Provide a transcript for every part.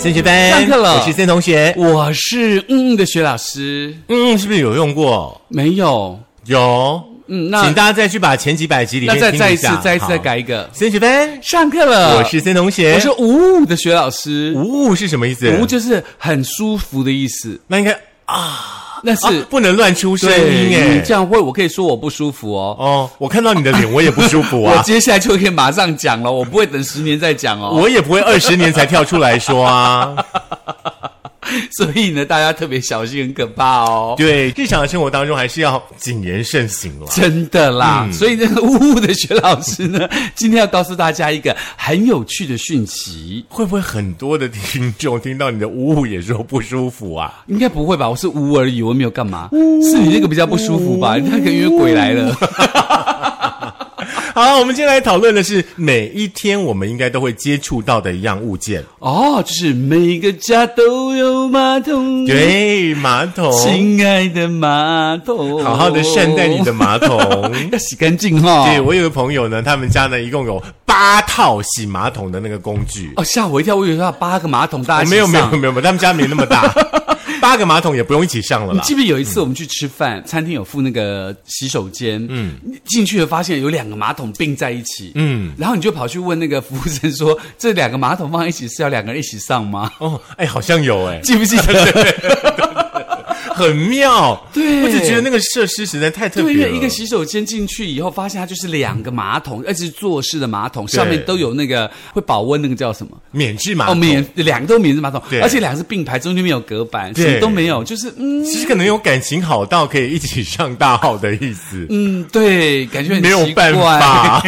森学班上课了我是森同学。我是嗯嗯的薛老师，嗯嗯，是不是有用过？没有，有。嗯，那请大家再去把前几百集里那面再再一次再一次再改一个。森学班，上课了，我是森同学。我是五五的薛老师，五五是什么意思？五就是很舒服的意思，那应该啊 那是啊不能乱出声音对哎嗯。这样会我可以说我不舒服哦。哦，我看到你的脸，我也不舒服我啊。接下来就可以马上讲了，我不会等十年再讲哦。我也不会二十年才跳出来说啊。所以呢，大家特别小心，很可怕哦。对，日常的生活当中还是要谨言慎行了。真的啦，嗯所以那个呜呜的薛老师呢，今天要告诉大家一个很有趣的讯息。会不会很多的听众听到你的呜呜也说不舒服啊？应该不会吧？我是呜而已，我没有干嘛。是你那个比较不舒服吧？那个因为鬼来了。好，我们今天来讨论的是每一天我们应该都会接触到的一样物件。哦，就是每个家都有马桶，，对，马桶，亲爱的马桶，好好的善待你的马桶。要洗干净哈、对，我有个朋友呢，他们家呢一共有八套洗马桶的那个工具。哦，吓我一跳，我以为他有八个马桶，大没有没有没有，没有他们家没那么大，八个马桶也不用一起上了啦你记。不记得有一次我们去吃饭，餐厅有附那个洗手间，嗯，进去了发现有两个马桶并在一起，嗯，然后你就跑去问那个服务生说，这两个马桶放在一起是要两个人一起上吗？哦，哎，好像有哎，记不记得？很妙。对我只觉得那个设施实在太特对，因别了。为一个洗手间进去以后，发现它就是两个马桶，而且是坐式的马桶，上面都有那个会保温，那个叫什么？哦，免治马桶，哦免两个都免治马桶对，而且两个是并排，中间没有隔板，对什么都没有，就是嗯其实可能有感情好到可以一起上大号的意思。嗯，对，感觉很没有奇怪办法。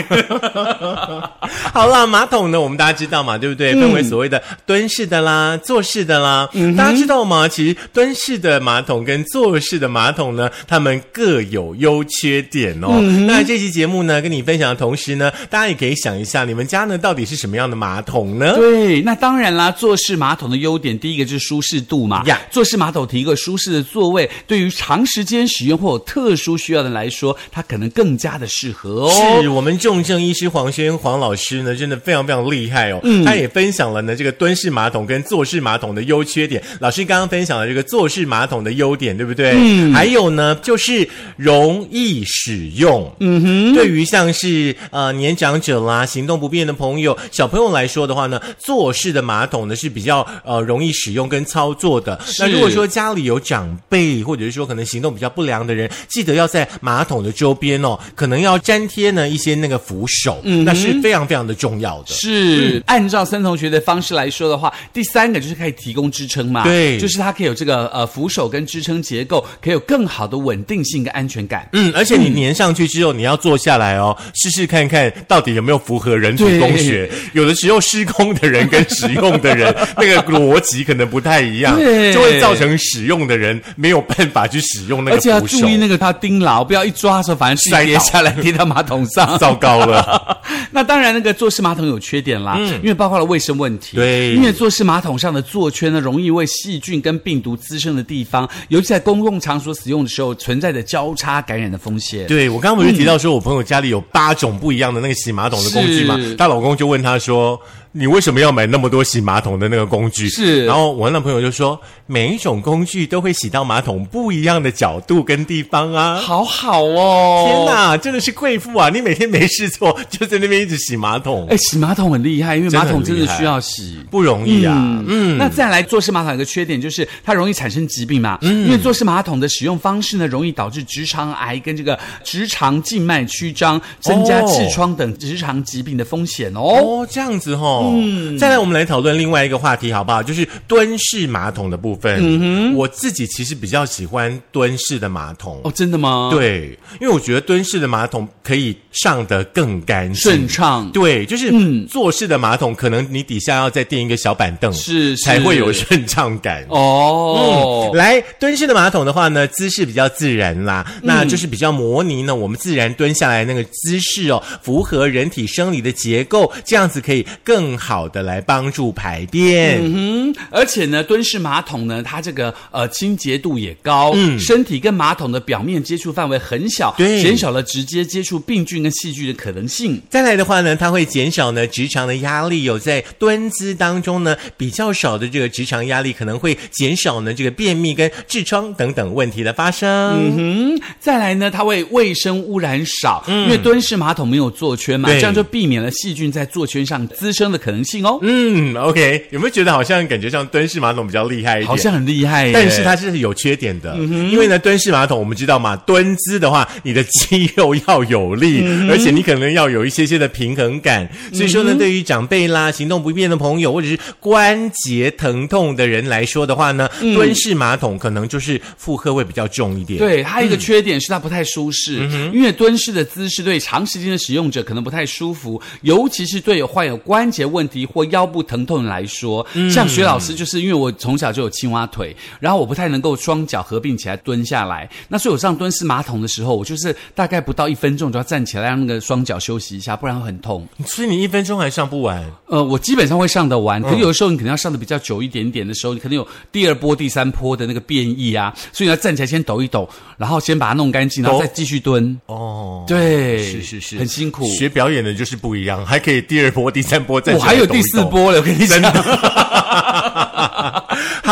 好啦，马桶呢，我们大家知道嘛，对不对？分为所谓的蹲式的啦、坐式的啦。大家知道吗？其实蹲式的马桶跟坐式的马桶呢，它们各有优缺点哦。那这期节目呢，跟你分享的同时呢，大家也可以想一下，你们家呢到底是什么样的马桶呢？对，那当然啦，坐式马桶的优点，第一个就是舒适度嘛。呀坐式马桶提供舒适的座位，对于长时间使用或有特殊需要的来说，它可能更加的适合哦。是我们重症医师黄轩黄老师呢，真的非常非常厉害哦。嗯他也分享了呢这个蹲式马桶跟坐式马桶的优缺点。老师刚刚分享了这个坐式马桶的优点，对不对？嗯。还有呢，就是容易使用。嗯哼。对于像是呃年长者啦、行动不便的朋友、小朋友来说的话呢，坐式的马桶呢是比较呃容易使用跟操作的。那如果说家里有长辈，或者是说可能行动比较不良的人，记得要在马桶的周边哦，可能要粘贴呢一些那个扶手，嗯那是非常非常的重要的。是、按照森同学的方式来说的话，第三个就是可以提供支撑嘛，对就是它可以有这个呃扶手跟支撑结构，可以有更好的稳定性跟安全感。嗯，而且你粘上去之后，你要坐下来哦，试试看看到底有没有符合人体工学。有的时候施工的人跟使用的人那个逻辑可能不太一样，对就会造成使用的人没有办法去使用那个而且要注。意那个它钉牢，不要一抓的时候，反正自己摔跌下来跌到马桶上。糟糕了，那当然，那个坐式马桶有缺点啦，因为包括了卫生问题。对因为坐式马桶上的座圈呢，容易为细菌跟病毒滋生的地方，尤其在公共场所使用的时候，存在着交叉感染的风险。对我刚刚不是提到说，我朋友家里有八种不一样的那个洗马桶的工具嘛是？她老公就问她说：“你为什么要买那么多洗马桶的那个工具？”是然后我那朋友就说：“每一种工具都会洗到马桶不一样的角度跟地方啊。”好好哦！天！哪，真的是贵妇啊！你每天没事做，就在那边一直洗马桶，哎，洗马桶很厉害，因为马桶真的需要洗。不容易啊。嗯，那再来，坐式马桶有个缺点就是它容易产生疾病嘛，嗯因为坐式马桶的使用方式呢，容易导致直肠癌跟这个直肠静脉曲张，增加哦痔疮等直肠疾病的风险哦。哦，这样子哦。嗯，再来，我们来讨论另外一个话题，好不好？就是蹲式马桶的部分。嗯哼，我自己其实比较喜欢蹲式的马桶。哦，真的吗？，对，因为我觉得蹲式的马桶可以上得更干净、顺畅。对，就是坐式的马桶，可能你底下要再垫一个小板凳，是是才会有顺畅感。哦。来蹲式的马桶的话呢，姿势比较自然啦，那就是比较模拟呢我们自然蹲下来那个姿势哦，符合人体生理的结构，这样子可以更更好的来帮助排便。嗯哼，而且呢，蹲式马桶呢，它这个呃清洁度也高，嗯，身体跟马桶的表面接触范围很小，对减少了直接接触病菌跟细菌的可能性。再来的话呢，它会减少呢直肠的压力，有在蹲姿当中呢比较少的这个直肠压力，可能会减少呢这个便秘跟痔疮等等问题的发生。嗯哼，再来呢，它会卫生污染少，因为蹲式马桶没有坐圈嘛，这样就避免了细菌在坐圈上滋生的可能性哦。嗯，OK，有没有觉得好像感觉像蹲式马桶比较厉害一点？好像很厉害耶，但是它是有缺点的，因为呢，蹲式马桶我们知道嘛，蹲姿的话，你的肌肉要有力，而且你可能要有一些些的平衡感。所以说呢，对于长辈啦、行动不便的朋友，或者是关节疼痛的人来说的话呢，蹲式马桶可能就是负荷会比较重一点。对，它一个缺点是它不太舒适，因为蹲式的姿势对长时间的使用者可能不太舒服，尤其是对有患有关节问题或腰部疼痛来说。像徐老师，就是因为我从小就有青蛙腿，然后我不太能够双脚合并起来蹲下来，那所以我上蹲式马桶的时候，我就是大概不到一分钟就要站起来，让那个双脚休息一下，不然会很痛。所以你一分钟还上不完。呃，我基本上会上得完，可有的时候你可能要上的比较久一点点的时候，你可能有第二波、第三波的那个变异啊，所以你要站起来先抖一抖，然后先把它弄干净，然后再继续蹲。哦，对，是是是，很辛苦。学表演的就是不一样，还可以第二波、第三波再我还有第四。波了，我跟你讲。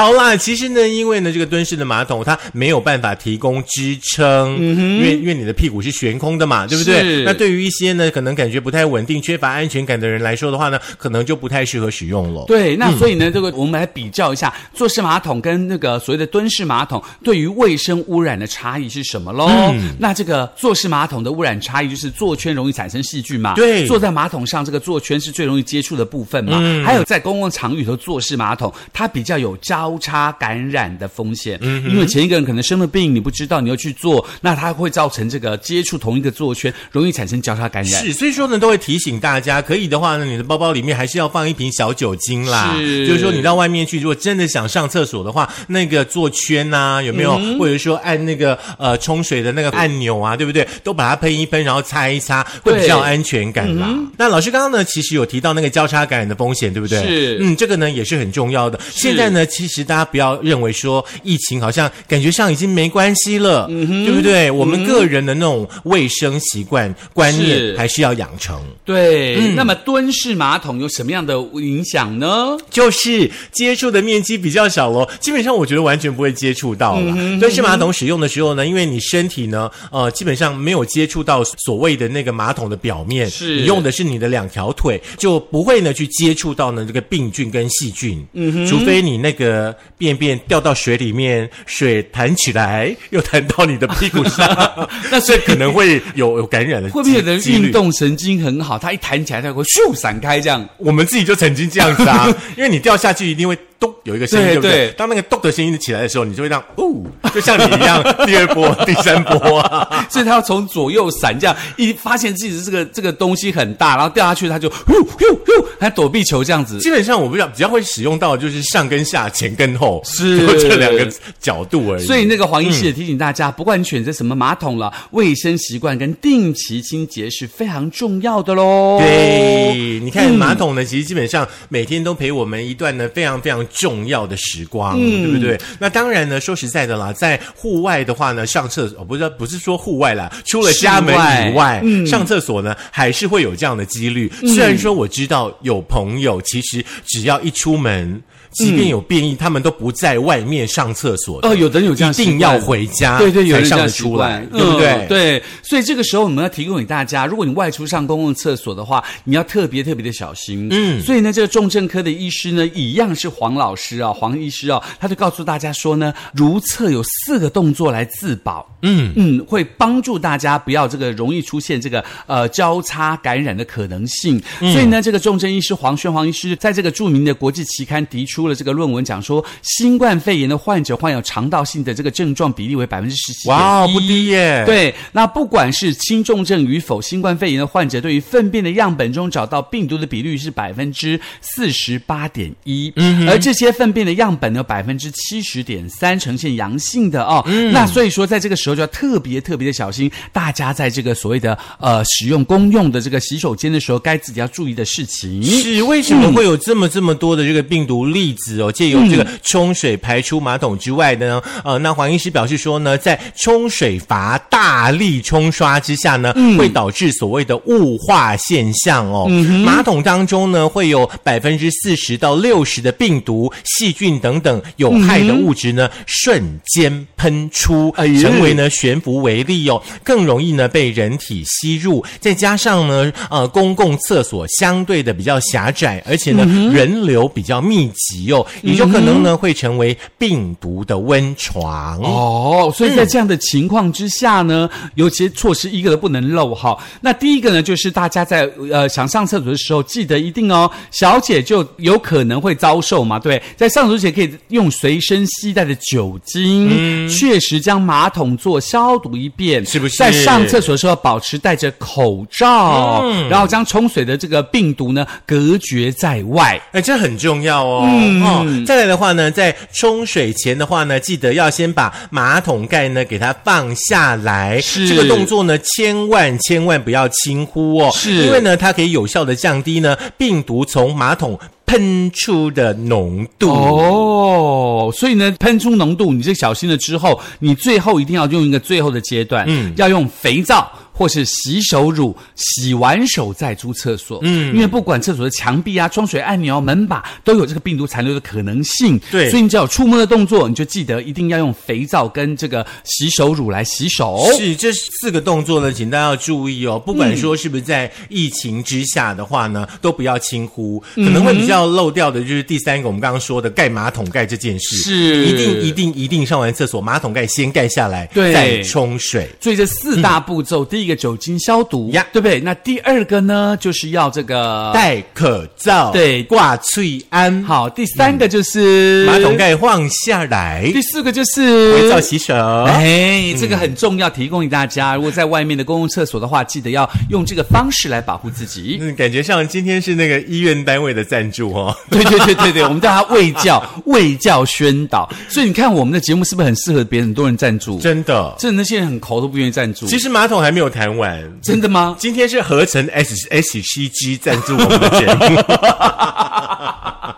好啦，其实呢，因为呢，这个蹲式的马桶它没有办法提供支撑，因为因为你的屁股是悬空的嘛，对不对是？那对于一些呢可能感觉不太稳定、缺乏安全感的人来说的话呢，可能就不太适合使用了。对，那所以呢，这个我们来比较一下坐式马桶跟那个所谓的蹲式马桶对于卫生污染的差异是什么喽？那这个坐式马桶的污染差异就是坐圈容易产生细菌嘛？对坐在马桶上这个坐圈是最容易接触的部分嘛？还有在公共场域头坐式马桶，它比较有交叉感染的风险，嗯因为前一个人可能生了病，你不知道，你要去做，那它会造成这个接触同一个坐圈，容易产生交叉感染。是，所以说呢，都会提醒大家，可以的话呢，你的包包里面还是要放一瓶小酒精啦。是就是说你到外面去，如果真的想上厕所的话，那个坐圈呐、有没有？或者说按那个呃冲水的那个按钮啊，对不对？都把它喷一喷，然后擦一擦，会比较有安全感啦。那老师刚刚呢，其实有提到那个交叉感染的风险，对不对？是嗯，这个呢也是很重要的。现在呢，其实大家不要认为说疫情好像感觉上已经没关系了，对不对？我们个人的那种卫生习惯、观念还是要养成。对，那么蹲式马桶有什么样的影响呢？就是接触的面积比较小咯，基本上我觉得完全不会接触到了。蹲式马桶使用的时候呢，因为你身体呢，呃，基本上没有接触到所谓的那个马桶的表面，是你用的是你的两条腿，就不会呢去接触到呢这个病菌跟细菌。嗯除非你那个便便掉到水里面，水弹起来又弹到你的屁股上，那所以可能会有有感染的 会不会有人运动神经很好，他一弹起来，他会咻散开这样？我们自己就曾经这样子啊，因为你掉下去一定会咚有一个声音，对对不对？当那个咚的声音起来的时候，你就会让哦，就像你一样，第二波、第三波啊。所以他要从左右闪，这样一发现自己的这个这个东西很大，然后掉下去，他就呼呼呼，他躲避球这样子。基本上我不知道，比较会使用到的就是上跟下、前跟后，是就这两个角度而已。所以那个黄医师也提醒大家，不管你选择什么马桶了，卫生习惯跟定期清洁是非常重要的喽。对，你看马桶呢，其实基本上每天都陪我们一段呢非常非常重要的时光，对不对？那当然呢，说实在的啦，在户外的话呢，上厕所不是不是说户外啦，除了家门以外，上厕所呢还是会有这样的几率。虽然说我知道有朋友其实只要一出门。即便有变异，他们都不在外面上厕所的哦有的人有这样一定要回家，对对，有才上人这样习得出来惯，，对不对？嗯对，所以这个时候我们要提供给大家，如果你外出上公共厕所的话，你要特别特别的小心。嗯，所以呢，这个重症科的医师呢，一样是黄老师啊，黄医师啊，他就告诉大家说呢，如厕有四个动作来自保。嗯嗯，会帮助大家不要这个容易出现这个呃交叉感染的可能性。所以呢，这个重症医师黄轩黄医师在这个著名的国际期刊提出出了这个论文，讲说新冠肺炎的患者患有肠道性的这个症状比例为百分之十七，哇，不低耶。对，那不管是轻重症与否，新冠肺炎的患者对于粪便的样本中找到病毒的比率是百分之四十八点一，嗯，而这些粪便的样本呢，百分之七十点三呈现阳性的哦，那所以说在这个时候就要特别特别的小心，大家在这个所谓的呃使用公用的这个洗手间的时候，该自己要注意的事情。是为什么会有这么这么多的这个病毒粒子哦？借由这个冲水排出马桶之外的呢，呃，那黄医师表示说呢，在冲水阀大力冲刷之下呢，会导致所谓的雾化现象哦。马桶当中呢，会有百分之四十到六十的病毒、细菌等等有害的物质呢，瞬间喷出，成为呢悬浮为粒哦，更容易呢被人体吸入。再加上呢，呃，公共厕所相对的比较狭窄，而且呢人流比较密集哦，也就可能呢会成为病毒的温床哦。所以在这样的情况之下呢，有些措施一个都不能漏哈。那第一个呢，就是大家在呃想上厕所的时候，记得一定哦，小姐就有可能会遭受嘛，对，在上厕所前可以用随身携带的酒精，确实将马桶做消毒一遍，是不是？在上厕所的时候保持戴着口罩，然后将冲水的这个病毒呢隔绝在外。哎，这很重要哦。哦，再来的话呢，在冲水前的话呢，记得要先把马桶盖呢给它放下来。是这个动作呢，千万千万不要轻忽哦。是因为呢，它可以有效的降低呢病毒从马桶喷出的浓度。哦，所以呢，喷出浓度，你这小心了之后，你最后一定要用一个最后的阶段，嗯，要用肥皂。或是洗手乳，洗完手再出厕所。嗯，因为不管厕所的墙壁啊、冲水按钮、门把都有这个病毒残留的可能性。对，所以你只要有触摸的动作，你就记得一定要用肥皂跟这个洗手乳来洗手。是这四个动作呢，请大家要注意哦。不管说是不是在疫情之下的话呢，都不要轻忽。可能会比较漏掉的就是第三个，我们刚刚说的盖马桶盖这件事。是，一定一定一定上完厕所，马桶盖先盖下来，对再冲水。所以这四大步骤，第一个酒精消毒呀对不对？那第二个呢，就是要这个戴口罩，对挂翠安，好，第三个就是马桶盖放下来，第四个就是肥皂洗手。哎，这个很重要，提供给大家。如果在外面的公共厕所的话，记得要用这个方式来保护自己。嗯，感觉上今天是那个医院单位的赞助哦。对对对对对，我们叫他卫教 卫教宣导。所以你看，我们的节目是不是很适合别人？很多人赞助，真的，真的那些人很抠都不愿意赞助。其实马桶还没有谈完，真的吗？今天是合成 S S C G 赞助我们的节目。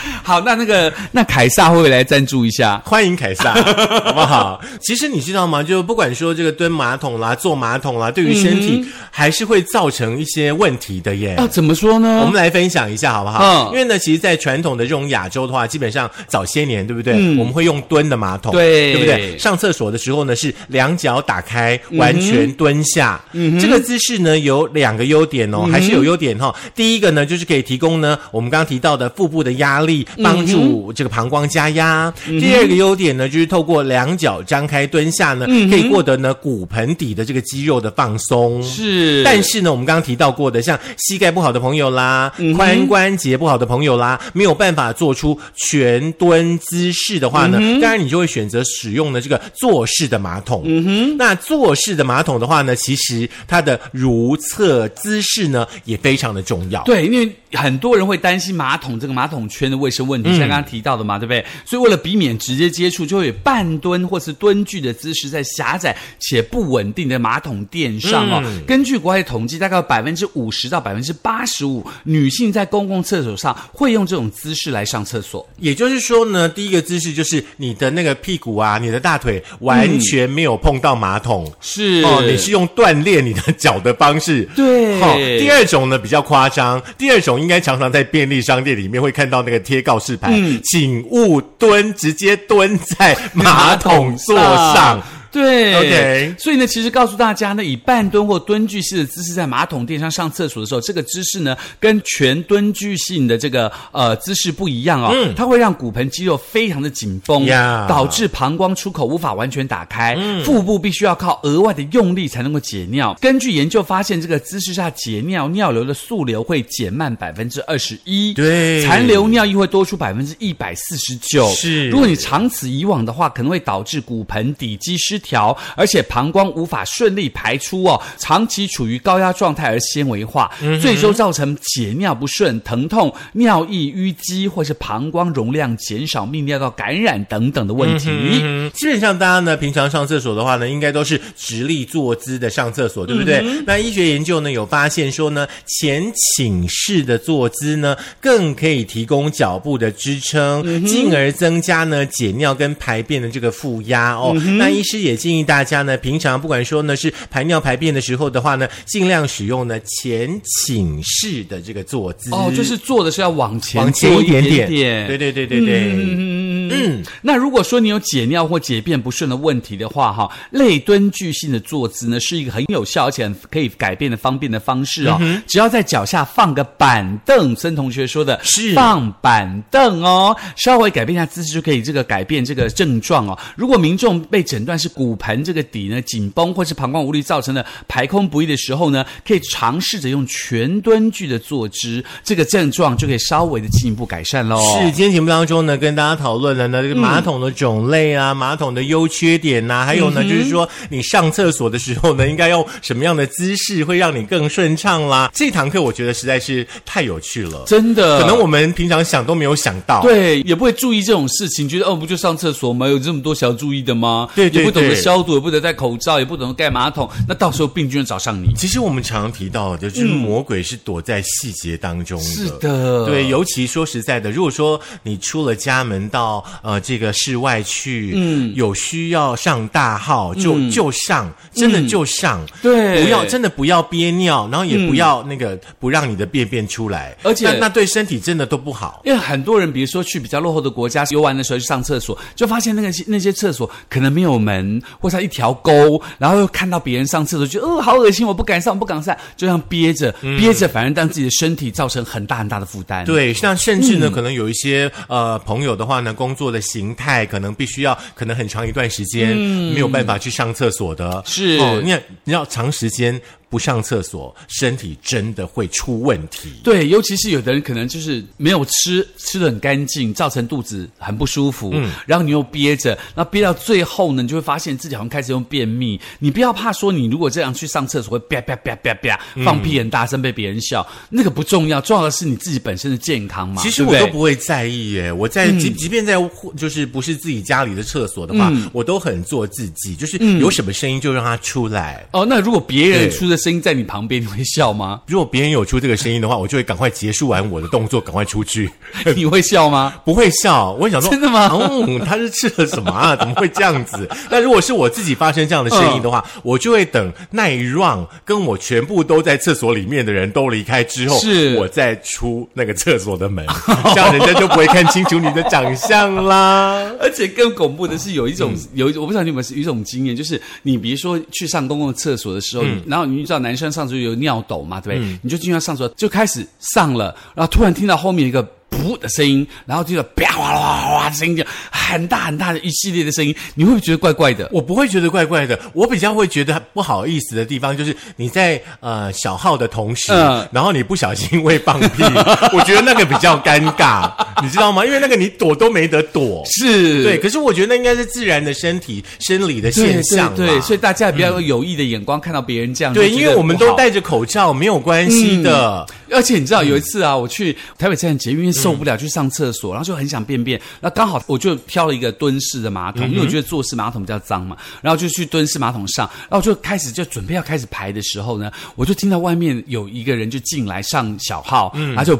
好，那那个那凯撒会不会来赞助一下？欢迎凯撒，好不好？其实你知道吗？就不管说这个蹲马桶啦、坐马桶啦，对于身体还是会造成一些问题的耶。啊，怎么说呢？我们来分享一下好不好？因为呢，其实，在传统的这种亚洲的话，基本上早些年，对不对？我们会用蹲的马桶，对对不对？上厕所的时候呢，是两脚打开，完全蹲下。嗯，这个姿势呢有两个优点哦，还是有优点哈。第一个呢，就是可以提供呢我们刚刚提到的腹部的压力，帮助这个膀胱加压。第二个优点呢，就是透过两脚张开蹲下呢，可以获得呢骨盆底的这个肌肉的放松。是，但是呢，我们刚刚提到过的，像膝盖不好的朋友啦，髋关节不好的朋友啦，没有办法做出全蹲姿势的话呢，当然你就会选择使用的这个坐式的马桶。嗯哼，那坐式的马桶的话呢，其实它的如厕姿势呢也非常的重要。对，因为很多人会担心马桶这个马桶圈的卫生问题，像刚刚提到的嘛，对不对？所以为了避免直接接触，就会有半蹲或是蹲踞的姿势，在狭窄且不稳定的马桶垫上哦。根据国外统计，大概有百分之五十到百分之八十五女性在公共厕所上会用这种姿势来上厕所。也就是说呢，第一个姿势就是你的那个屁股啊，你的大腿完全没有碰到马桶，是哦，你是用锻炼你的脚的方式。对好，第二种呢比较夸张，第二种应该常常在便利商店里面会看到那个贴告示牌，请勿蹲，直接蹲在马桶座上。对。OK 所以呢，其实告诉大家呢，以半蹲或蹲踞式的姿势在马桶垫上上厕所的时候，这个姿势呢，跟全蹲踞性的这个呃姿势不一样哦，它会让骨盆肌肉非常的紧绷导致膀胱出口无法完全打开，嗯。腹部必须要靠额外的用力才能够解尿。根据研究发现，这个姿势下解尿，尿流的速流会减慢百分之二十一，对。残留尿液会多出百分之一百四十九。是。如果你长此以往的话，可能会导致骨盆底肌失调，而且膀胱无法顺利排出哦，长期处于高压状态而纤维化，嗯最终造成解尿不顺、疼痛、尿意淤积，或是膀胱容量减少、泌尿道感染等等的问题。嗯，基本上大家呢，平常上厕所的话呢，应该都是直立坐姿的上厕所，对不对？嗯那医学研究呢有发现说呢，前倾式的坐姿呢，更可以提供脚部的支撑，嗯进而增加呢解尿跟排便的这个负压哦。嗯那医师也建议大家呢，平常不管说呢是排尿排便的时候的话呢，尽量使用呢前倾式的这个坐姿哦，就是坐的是要往前往前一一点点点，对对对对对。嗯嗯，那如果说你有解尿或解便不顺的问题的话，哈，类蹲踞性的坐姿呢，是一个很有效而且可以改变的方便的方式哦。只要在脚下放个板凳，孙同学说的是放板凳哦，稍微改变一下姿势就可以这个改变这个症状哦。如果民众被诊断是骨盆这个底呢紧绷或是膀胱无力造成的排空不易的时候呢，可以尝试着用全蹲踞的坐姿，这个症状就可以稍微的进一步改善喽。是，今天节目当中呢，跟大家讨论了呢这个马桶的种类啊，马桶的优缺点呐、还有呢，就是说你上厕所的时候呢，应该用什么样的姿势会让你更顺畅啦。这堂课我觉得实在是太有趣了，真的，可能我们平常想都没有想到。。对，也不会注意这种事情，觉得哦，不就上厕所吗？有这么多小注意的吗？对对也不懂得对。消毒，也不懂得戴口罩，也不懂得盖马桶，那到时候病菌就找上你。其实我们常常提到的，就是魔鬼是躲在细节当中的。是的。对，尤其说实在的，如果说你出了家门到呃这个室外去，嗯，有需要上大号就、就上，真的就上，对。不要真的不要憋尿，然后也不要那个、不让你的便便出来，而且那那对身体真的都不好。因为很多人，比如说去比较落后的国家游玩的时候去上厕所，就发现那个那些厕所可能没有门，或者一条沟，然后又看到别人上厕所，觉得哦好恶心，我不敢上，我不敢上，就这样憋着，憋着，反而让自己的身体造成很大很大的负担。对，那甚至嗯。呢，可能有一些呃朋友的话呢，工作的形态可能必须要，可能很长一段时间、没有办法去上厕所的，嗯是。哦，你看你要长时间不上厕所，身体真的会出问题。对，尤其是有的人可能就是没有吃，吃的很干净，造成肚子很不舒服，嗯，然后你又憋着，那憋到最后呢，你就会发现自己好像开始用便秘。你不要怕说，你如果这样去上厕所会啪啪啪啪啪放屁很大声被别人笑，那个不重要，重要的是你自己本身的健康嘛。其实我都不会在意耶，我在即即便在就是不是自己家里的厕所的话，我都很做自己，就是有什么声音就让它出来。哦，那如果别人出的声音在你旁边，你会笑吗？如果别人有出这个声音的话，我就会赶快结束完我的动作，赶快出去。你会笑吗？不会笑，我想说，真的吗 嗯，他是吃了什么啊？怎么会这样子？那如果是我自己发生这样的声音的话，我就会等那一 round 跟我全部都在厕所里面的人都离开之后，是我再出那个厕所的门，这样人家就不会看清楚你的长相啦。而且更恐怖的是，有一种、有一，我不知道你有没有有一种经验，就是你比如说去上公共厕所的时候，然后你知道男生上厕所有尿斗嘛，对不对？你就进去上厕所，就开始上了，然后突然听到后面一个。噗的声音，然后听到啪哗啦哗啦的声音，就很大很大的一系列的声音，你会不会觉得怪怪的？我不会觉得怪怪的，我比较会觉得不好意思的地方就是你在呃小号的同时，嗯然后你不小心会放屁，我觉得那个比较尴尬，你知道吗？因为那个你躲都没得躲。是对，可是我觉得那应该是自然的身体生理的现象对对，所以以大家也不要用有意的眼光看到别人这样。对，因为我们都戴着口罩，没有关系的。而且你知道有一次啊，我去台北站捷运，因为受不了去上厕所，然后就很想便便，那刚好我就挑了一个蹲式的马桶，因为我觉得坐式马桶比较脏嘛，然后就去蹲式马桶上，然后就开始就准备要开始排的时候呢，我就听到外面有一个人就进来上小号，然后就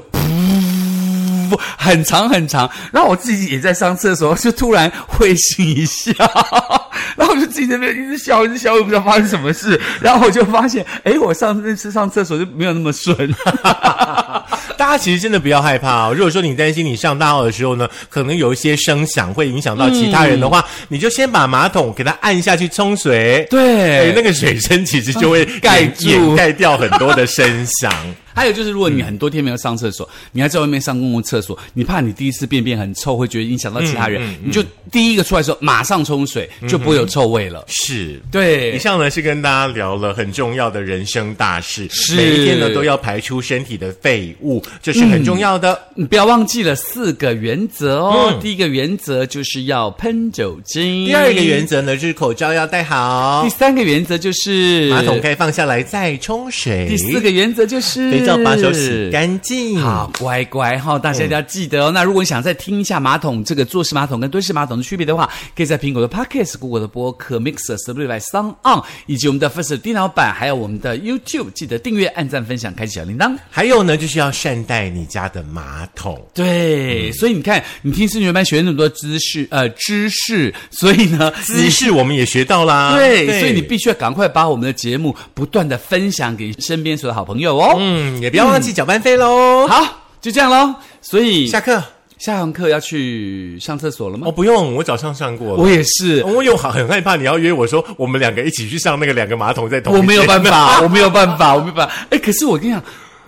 噗。很长很长，然后我自己也在上厕所，就突然会心一笑，然后我就自己在那边一直笑，一直笑，我也不知道发生什么事，然后我就发现，哎，我上那次上厕所就没有那么顺。大家其实真的不要害怕哦。如果说你担心你上大号的时候呢，可能有一些声响会影响到其他人的话，你就先把马桶给它按下去冲水，对哎，那个水声其实就会盖住掩盖掉很多的声响。还有就是，如果你很多天没有上厕所，你还在外面上公共厕所，你怕你第一次便便很臭，会觉得影响到其他人，你就第一个出来的时候马上冲水，就不会有臭味了。是。对以，上呢是跟大家聊了很重要的人生大事，是每一天呢都要排出身体的废物，这是很重要的。你不要忘记了四个原则哦。第一个原则就是要喷酒精，第二个原则呢就是口罩要戴好第，三个原则就是马桶盖放下来再冲水。第四个原则就是肥皂把手洗干净。好，乖乖哈，大家一定要记得哦。那如果你想再听一下马桶这个坐式马桶跟蹲式马桶的区别的话，可以在苹果的 Podcast、Google 的播客、Mixer、Spotify、Sound On 以及我们的 First 电脑版，还有我们的 YouTube，记得订阅、按赞、分享、开启小铃铛。还有呢，就是要善待你家的马桶。对，所以你看，你听升学班学了那么多知识，呃，知识，所以呢，姿势我们也学到啦，对，所以你必须要赶快把我们的节目不断的分享给身边所有的好朋友哦。嗯，也不要忘记缴班费喽。好，就这样喽。所以下课下堂课要去上厕所了吗？哦，不用，我早上上过了。我也是，我有很害怕你要约我说我们两个一起去上那个两个马桶在同一 我没有办法，我没有办法，我没有办法。哎，可是我跟你讲，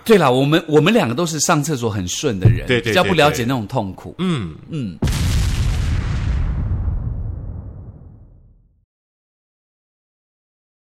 对了，我们我们两个都是上厕所很顺的人，对对对比较不了解那种痛苦。嗯嗯。